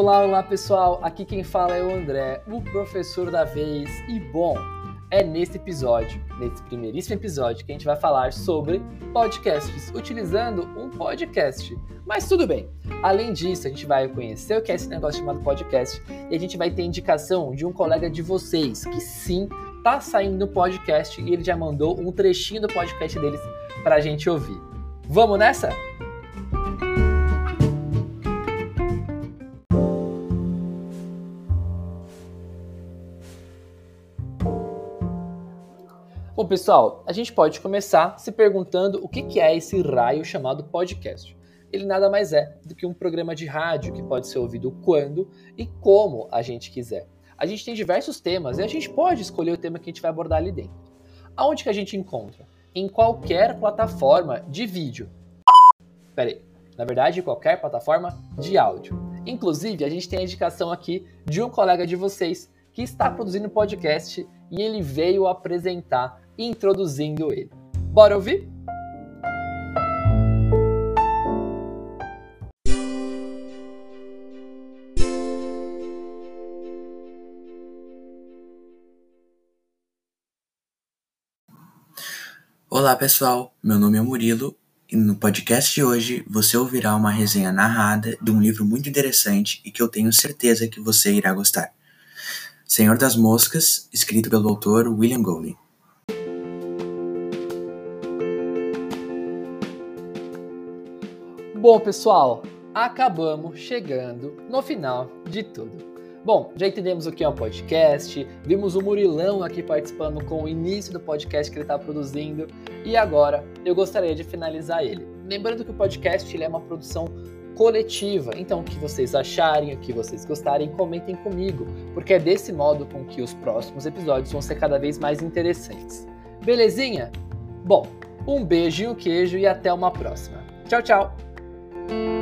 Olá, olá pessoal, aqui quem fala é o André, o professor da vez. E bom, é nesse episódio, nesse primeiríssimo episódio, que a gente vai falar sobre podcasts, utilizando um podcast. Mas tudo bem, além disso, a gente vai conhecer o que é esse negócio chamado podcast e a gente vai ter indicação de um colega de vocês que sim tá saindo no podcast e ele já mandou um trechinho do podcast deles pra gente ouvir. Vamos nessa? Bom, pessoal, a gente pode começar se perguntando o que é esse raio chamado podcast. Ele nada mais é do que um programa de rádio que pode ser ouvido quando e como a gente quiser. A gente tem diversos temas e a gente pode escolher o tema que a gente vai abordar ali dentro. Aonde que a gente encontra? Em qualquer plataforma de vídeo. Peraí, na verdade, qualquer plataforma de áudio. Inclusive, a gente tem a indicação aqui de um colega de vocês que está produzindo podcast e ele veio apresentar introduzindo ele. Bora ouvir? Olá pessoal, meu nome é Murilo e no podcast de hoje você ouvirá uma resenha narrada de um livro muito interessante e que eu tenho certeza que você irá gostar. Senhor das Moscas, escrito pelo autor William Golding. Bom, pessoal, acabamos chegando no final de tudo. Bom, já entendemos o que é um podcast, vimos o Murilão aqui participando com o início do podcast que ele está produzindo e agora eu gostaria de finalizar ele. Lembrando que o podcast ele é uma produção coletiva, então o que vocês acharem, o que vocês gostarem, comentem comigo, porque é desse modo com que os próximos episódios vão ser cada vez mais interessantes. Belezinha? Bom, um beijo e um queijo e até uma próxima. Tchau, tchau! Thank you.